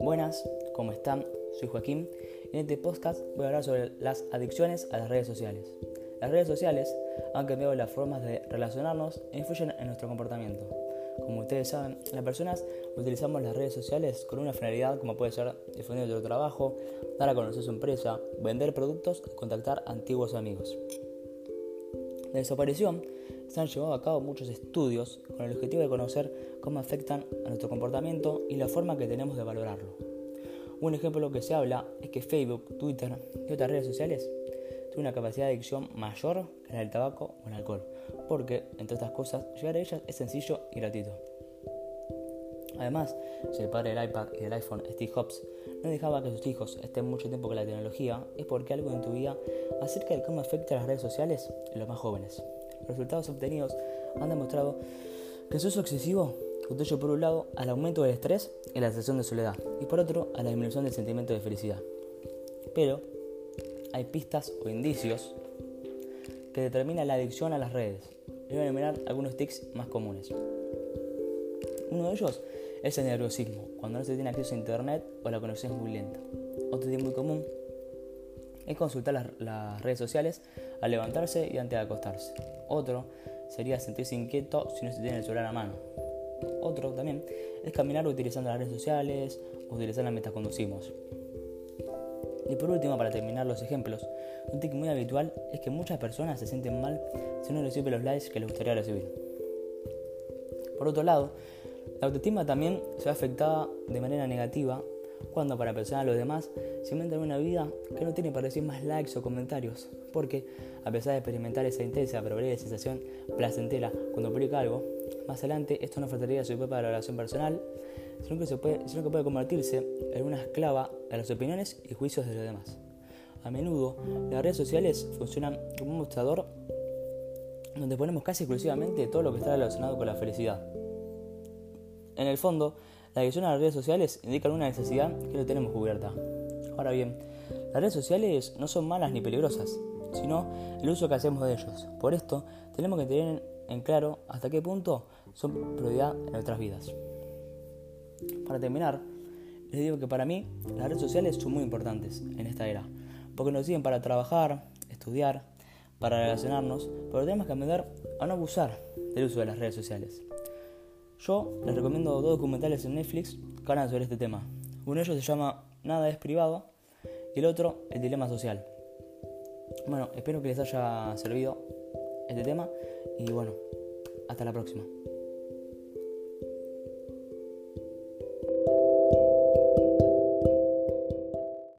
Buenas, ¿cómo están? Soy Joaquín y en este podcast voy a hablar sobre las adicciones a las redes sociales. Las redes sociales han cambiado las formas de relacionarnos e influyen en nuestro comportamiento. Como ustedes saben, las personas utilizamos las redes sociales con una finalidad como puede ser difundir nuestro trabajo, dar a conocer su empresa, vender productos y contactar antiguos amigos. La desaparición se han llevado a cabo muchos estudios con el objetivo de conocer cómo afectan a nuestro comportamiento y la forma que tenemos de valorarlo. Un ejemplo de lo que se habla es que Facebook, Twitter y otras redes sociales tienen una capacidad de adicción mayor que la del tabaco o el alcohol, porque, entre otras cosas, llegar a ellas es sencillo y gratuito. Además, si el padre del iPad y del iPhone, Steve Jobs, no dejaba que sus hijos estén mucho tiempo con la tecnología, es porque algo en tu vida acerca de cómo afecta a las redes sociales en los más jóvenes. Los resultados obtenidos han demostrado que su uso excesivo contribuye por un lado al aumento del estrés y la sensación de soledad, y por otro a la disminución del sentimiento de felicidad. Pero hay pistas o indicios que determinan la adicción a las redes. Voy a enumerar algunos tics más comunes. Uno de ellos es el nerviosismo, cuando no se tiene acceso a internet o la conexión es muy lenta. Otro tip muy común es consultar las, redes sociales al levantarse y antes de acostarse. Otro sería sentirse inquieto si no se tiene el celular a mano. Otro también es caminar utilizando las redes sociales o utilizarlas mientras conducimos. Y por último, para terminar los ejemplos, un tic muy habitual es que muchas personas se sienten mal si no reciben los likes que les gustaría recibir. Por otro lado, la autoestima también se ve afectada de manera negativa cuando para pensar a los demás se inventan una vida que no tiene para recibir más likes o comentarios, porque a pesar de experimentar esa intensa pero breve sensación placentera cuando publica algo, más adelante esto no faltaría su propia valoración personal, sino que, se puede, sino que puede convertirse en una esclava a las opiniones y juicios de los demás. A menudo, las redes sociales funcionan como un mostrador donde ponemos casi exclusivamente todo lo que está relacionado con la felicidad. En el fondo, la adicción a las redes sociales indica una necesidad que no tenemos cubierta. Ahora bien, las redes sociales no son malas ni peligrosas, sino el uso que hacemos de ellos. Por esto, tenemos que tener en claro hasta qué punto son prioridad en nuestras vidas. Para terminar, les digo que para mí las redes sociales son muy importantes en esta era, porque nos sirven para trabajar, estudiar, para relacionarnos, pero tenemos que aprender a no abusar del uso de las redes sociales. Yo les recomiendo dos documentales en Netflix que hablan sobre este tema. Uno de ellos se llama Nada es privado y el otro El dilema social. Bueno, espero que les haya servido este tema y bueno, hasta la próxima.